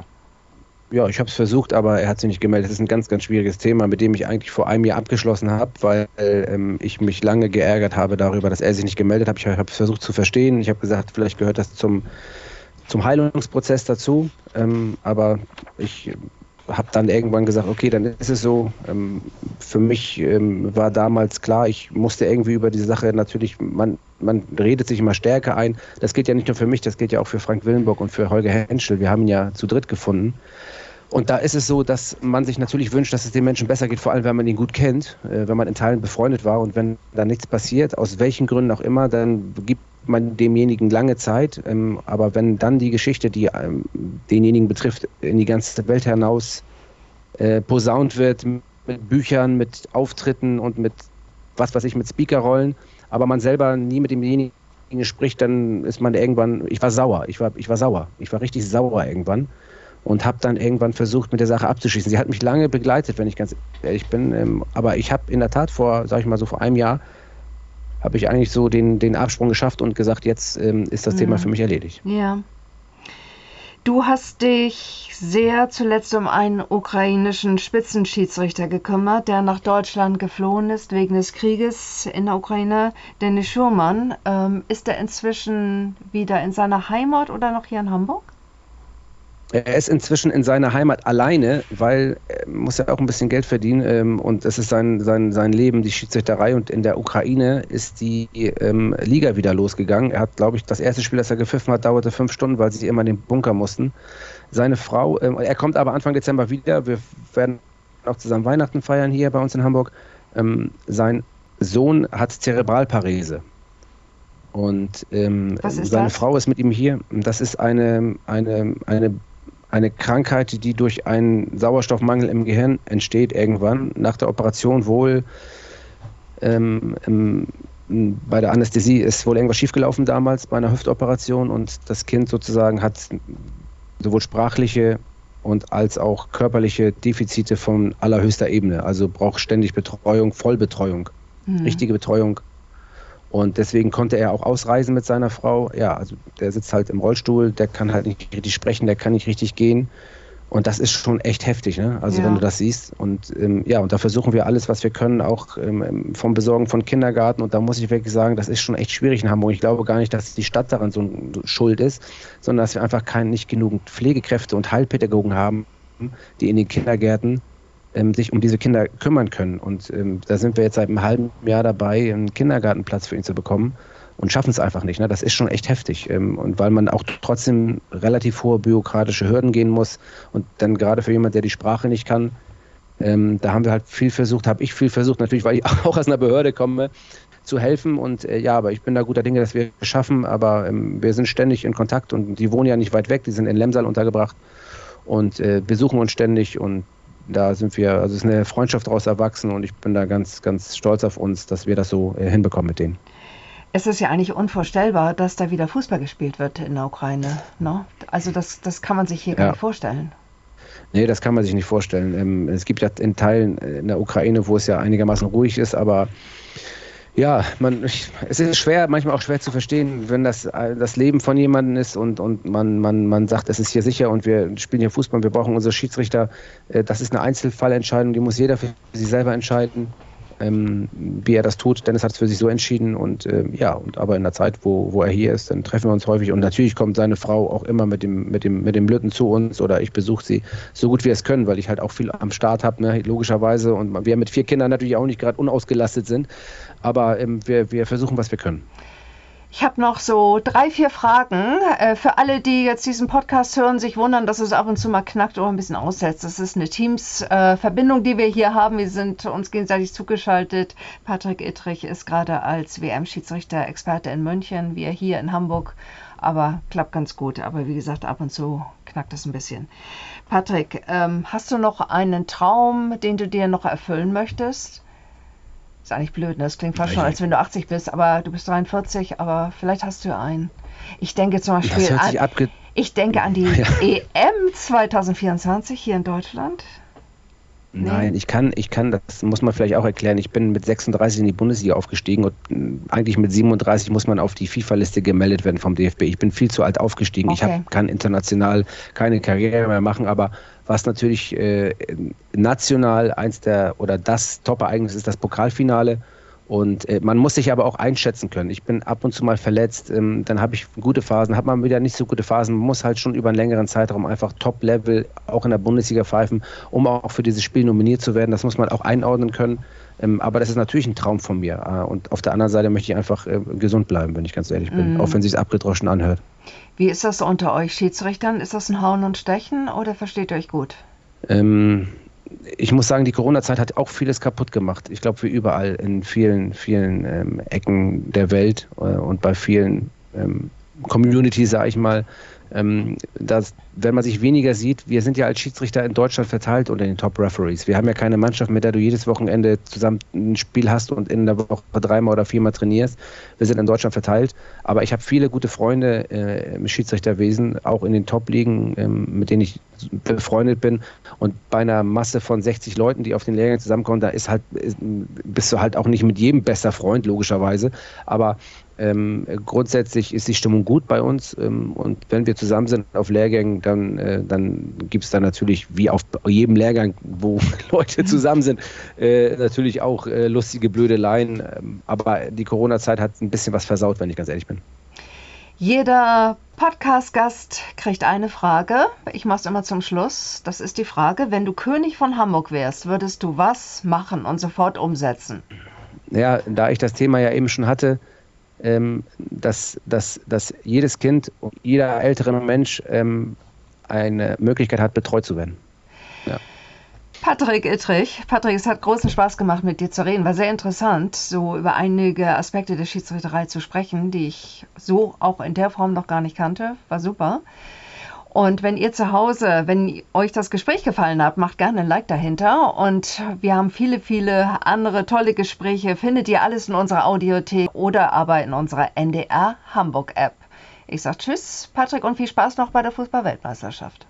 Ja, ich habe es versucht, aber er hat sich nicht gemeldet. Das ist ein ganz, ganz schwieriges Thema, mit dem ich eigentlich vor einem Jahr abgeschlossen habe, weil ähm, ich mich lange geärgert habe darüber, dass er sich nicht gemeldet hat. Ich habe es versucht zu verstehen. Ich habe gesagt, vielleicht gehört das zum zum Heilungsprozess dazu. Ähm, aber ich habe dann irgendwann gesagt, okay, dann ist es so. Ähm, für mich ähm, war damals klar, ich musste irgendwie über diese Sache natürlich, man, man redet sich immer stärker ein. Das gilt ja nicht nur für mich, das gilt ja auch für Frank Willenburg und für Holger Henschel. Wir haben ihn ja zu dritt gefunden. Und da ist es so, dass man sich natürlich wünscht, dass es den Menschen besser geht, vor allem wenn man ihn gut kennt, äh, wenn man in Teilen befreundet war und wenn da nichts passiert, aus welchen Gründen auch immer, dann gibt man demjenigen lange Zeit. Ähm, aber wenn dann die Geschichte, die ähm, denjenigen betrifft, in die ganze Welt hinaus äh, posaunt wird, mit Büchern, mit Auftritten und mit was weiß ich, mit Speakerrollen, aber man selber nie mit demjenigen spricht, dann ist man irgendwann, ich war sauer, ich war, ich war sauer, ich war richtig sauer irgendwann und habe dann irgendwann versucht, mit der Sache abzuschließen. Sie hat mich lange begleitet, wenn ich ganz ehrlich bin. Ähm, aber ich habe in der Tat vor, sag ich mal so, vor einem Jahr habe ich eigentlich so den, den Absprung geschafft und gesagt, jetzt ähm, ist das ja. Thema für mich erledigt. Ja. Du hast dich sehr zuletzt um einen ukrainischen Spitzenschiedsrichter gekümmert, der nach Deutschland geflohen ist wegen des Krieges in der Ukraine. Dennis Schurmann, ähm, ist er inzwischen wieder in seiner Heimat oder noch hier in Hamburg? Er ist inzwischen in seiner Heimat alleine, weil er muss ja auch ein bisschen Geld verdienen ähm, und das ist sein, sein, sein Leben, die Schiedsrichterei. Und in der Ukraine ist die ähm, Liga wieder losgegangen. Er hat, glaube ich, das erste Spiel, das er gepfiffen hat, dauerte fünf Stunden, weil sie immer in den Bunker mussten. Seine Frau, ähm, er kommt aber Anfang Dezember wieder. Wir werden auch zusammen Weihnachten feiern hier bei uns in Hamburg. Ähm, sein Sohn hat Zerebralparese. Und ähm, seine das? Frau ist mit ihm hier. Das ist eine, eine, eine eine Krankheit, die durch einen Sauerstoffmangel im Gehirn entsteht irgendwann, nach der Operation wohl. Ähm, im, bei der Anästhesie ist wohl irgendwas schiefgelaufen damals bei einer Hüftoperation und das Kind sozusagen hat sowohl sprachliche und als auch körperliche Defizite von allerhöchster Ebene. Also braucht ständig Betreuung, Vollbetreuung, mhm. richtige Betreuung und deswegen konnte er auch ausreisen mit seiner Frau. Ja, also der sitzt halt im Rollstuhl, der kann halt nicht richtig sprechen, der kann nicht richtig gehen. Und das ist schon echt heftig, ne? Also ja. wenn du das siehst. Und ähm, ja, und da versuchen wir alles, was wir können, auch ähm, vom Besorgen von Kindergarten. Und da muss ich wirklich sagen, das ist schon echt schwierig in Hamburg. Ich glaube gar nicht, dass die Stadt daran so schuld ist, sondern dass wir einfach kein, nicht genug Pflegekräfte und Heilpädagogen haben, die in den Kindergärten ähm, sich um diese Kinder kümmern können. Und ähm, da sind wir jetzt seit einem halben Jahr dabei, einen Kindergartenplatz für ihn zu bekommen und schaffen es einfach nicht. Ne? Das ist schon echt heftig. Ähm, und weil man auch trotzdem relativ hohe bürokratische Hürden gehen muss und dann gerade für jemanden, der die Sprache nicht kann, ähm, da haben wir halt viel versucht, habe ich viel versucht, natürlich, weil ich [laughs] auch aus einer Behörde komme, zu helfen. Und äh, ja, aber ich bin da guter Dinge, dass wir es schaffen. Aber ähm, wir sind ständig in Kontakt und die wohnen ja nicht weit weg, die sind in Lemsal untergebracht und äh, besuchen uns ständig und da sind wir, also es ist eine Freundschaft daraus erwachsen und ich bin da ganz, ganz stolz auf uns, dass wir das so äh, hinbekommen mit denen. Es ist ja eigentlich unvorstellbar, dass da wieder Fußball gespielt wird in der Ukraine. Ne? Also das, das kann man sich hier ja. gar nicht vorstellen. Nee, das kann man sich nicht vorstellen. Ähm, es gibt ja in Teilen in der Ukraine, wo es ja einigermaßen ruhig ist, aber ja, man, ich, es ist schwer, manchmal auch schwer zu verstehen, wenn das das Leben von jemandem ist und, und man, man, man sagt, es ist hier sicher und wir spielen hier Fußball, wir brauchen unsere Schiedsrichter. Äh, das ist eine Einzelfallentscheidung, die muss jeder für sich selber entscheiden ähm, wie er das tut. Dennis hat es für sich so entschieden und äh, ja, und aber in der Zeit, wo, wo er hier ist, dann treffen wir uns häufig und natürlich kommt seine Frau auch immer mit dem, mit dem, mit dem Blüten zu uns oder ich besuche sie so gut wir es können, weil ich halt auch viel am Start habe, ne, logischerweise und wir mit vier Kindern natürlich auch nicht gerade unausgelastet sind, aber ähm, wir, wir versuchen, was wir können. Ich habe noch so drei, vier Fragen. Äh, für alle, die jetzt diesen Podcast hören, sich wundern, dass es ab und zu mal knackt oder ein bisschen aussetzt. Das ist eine Teams-Verbindung, äh, die wir hier haben. Wir sind uns gegenseitig zugeschaltet. Patrick Ittrich ist gerade als WM-Schiedsrichter Experte in München, wir hier in Hamburg. Aber klappt ganz gut. Aber wie gesagt, ab und zu knackt es ein bisschen. Patrick, ähm, hast du noch einen Traum, den du dir noch erfüllen möchtest? Ist eigentlich blöd, ne? Das klingt fast schon, als wenn du 80 bist, aber du bist 43, aber vielleicht hast du einen. Ich denke zum Beispiel an, ich denke an die [laughs] ja. EM 2024 hier in Deutschland. Nein, ich kann, ich kann, das muss man vielleicht auch erklären. Ich bin mit 36 in die Bundesliga aufgestiegen und mm, eigentlich mit 37 muss man auf die FIFA-Liste gemeldet werden vom DFB. Ich bin viel zu alt aufgestiegen. Okay. Ich hab, kann international keine Karriere mehr machen, aber was natürlich äh, national eins der oder das Top-Ereignis ist, das Pokalfinale. Und äh, man muss sich aber auch einschätzen können. Ich bin ab und zu mal verletzt, ähm, dann habe ich gute Phasen, hat man wieder nicht so gute Phasen. Man muss halt schon über einen längeren Zeitraum einfach Top-Level auch in der Bundesliga pfeifen, um auch für dieses Spiel nominiert zu werden. Das muss man auch einordnen können. Ähm, aber das ist natürlich ein Traum von mir. Äh, und auf der anderen Seite möchte ich einfach äh, gesund bleiben, wenn ich ganz ehrlich bin, mm. auch wenn es sich abgedroschen anhört. Wie ist das unter euch Schiedsrichtern? Ist das ein Hauen und Stechen oder versteht ihr euch gut? Ähm, ich muss sagen, die Corona-Zeit hat auch vieles kaputt gemacht. Ich glaube, wie überall in vielen, vielen ähm, Ecken der Welt äh, und bei vielen ähm, Communities, sage ich mal, ähm, dass, wenn man sich weniger sieht, wir sind ja als Schiedsrichter in Deutschland verteilt unter den Top-Referees. Wir haben ja keine Mannschaft, mit der du jedes Wochenende zusammen ein Spiel hast und in der Woche dreimal oder viermal trainierst. Wir sind in Deutschland verteilt. Aber ich habe viele gute Freunde äh, im Schiedsrichterwesen, auch in den Top-Ligen, ähm, mit denen ich befreundet bin. Und bei einer Masse von 60 Leuten, die auf den Lehrgängen zusammenkommen, da ist halt, ist, bist du halt auch nicht mit jedem besser Freund, logischerweise. Aber ähm, grundsätzlich ist die Stimmung gut bei uns ähm, und wenn wir zusammen sind auf Lehrgängen, dann, äh, dann gibt es da natürlich, wie auf jedem Lehrgang, wo [laughs] Leute zusammen sind, äh, natürlich auch äh, lustige Blödeleien. Ähm, aber die Corona-Zeit hat ein bisschen was versaut, wenn ich ganz ehrlich bin. Jeder Podcast-Gast kriegt eine Frage. Ich mache es immer zum Schluss. Das ist die Frage, wenn du König von Hamburg wärst, würdest du was machen und sofort umsetzen? Ja, da ich das Thema ja eben schon hatte, ähm, dass, dass, dass jedes Kind, jeder ältere Mensch ähm, eine Möglichkeit hat, betreut zu werden. Ja. Patrick Ittrich, Patrick, es hat großen Spaß gemacht, mit dir zu reden. War sehr interessant, so über einige Aspekte der Schiedsrichterei zu sprechen, die ich so auch in der Form noch gar nicht kannte. War super. Und wenn ihr zu Hause, wenn euch das Gespräch gefallen hat, macht gerne ein Like dahinter. Und wir haben viele, viele andere tolle Gespräche. Findet ihr alles in unserer Audiothek oder aber in unserer NDR Hamburg App. Ich sage Tschüss, Patrick, und viel Spaß noch bei der Fußballweltmeisterschaft.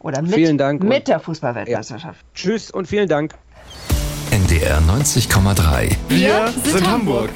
Oder mit, vielen Dank mit der Fußballweltmeisterschaft. Ja. Tschüss und vielen Dank. NDR 90,3. Wir sind Hamburg.